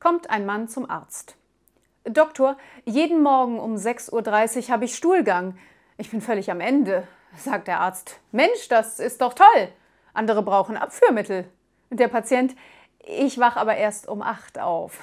kommt ein Mann zum Arzt. Doktor, jeden Morgen um 6.30 Uhr habe ich Stuhlgang. Ich bin völlig am Ende, sagt der Arzt. Mensch, das ist doch toll. Andere brauchen Abführmittel. Der Patient, ich wach aber erst um 8 auf.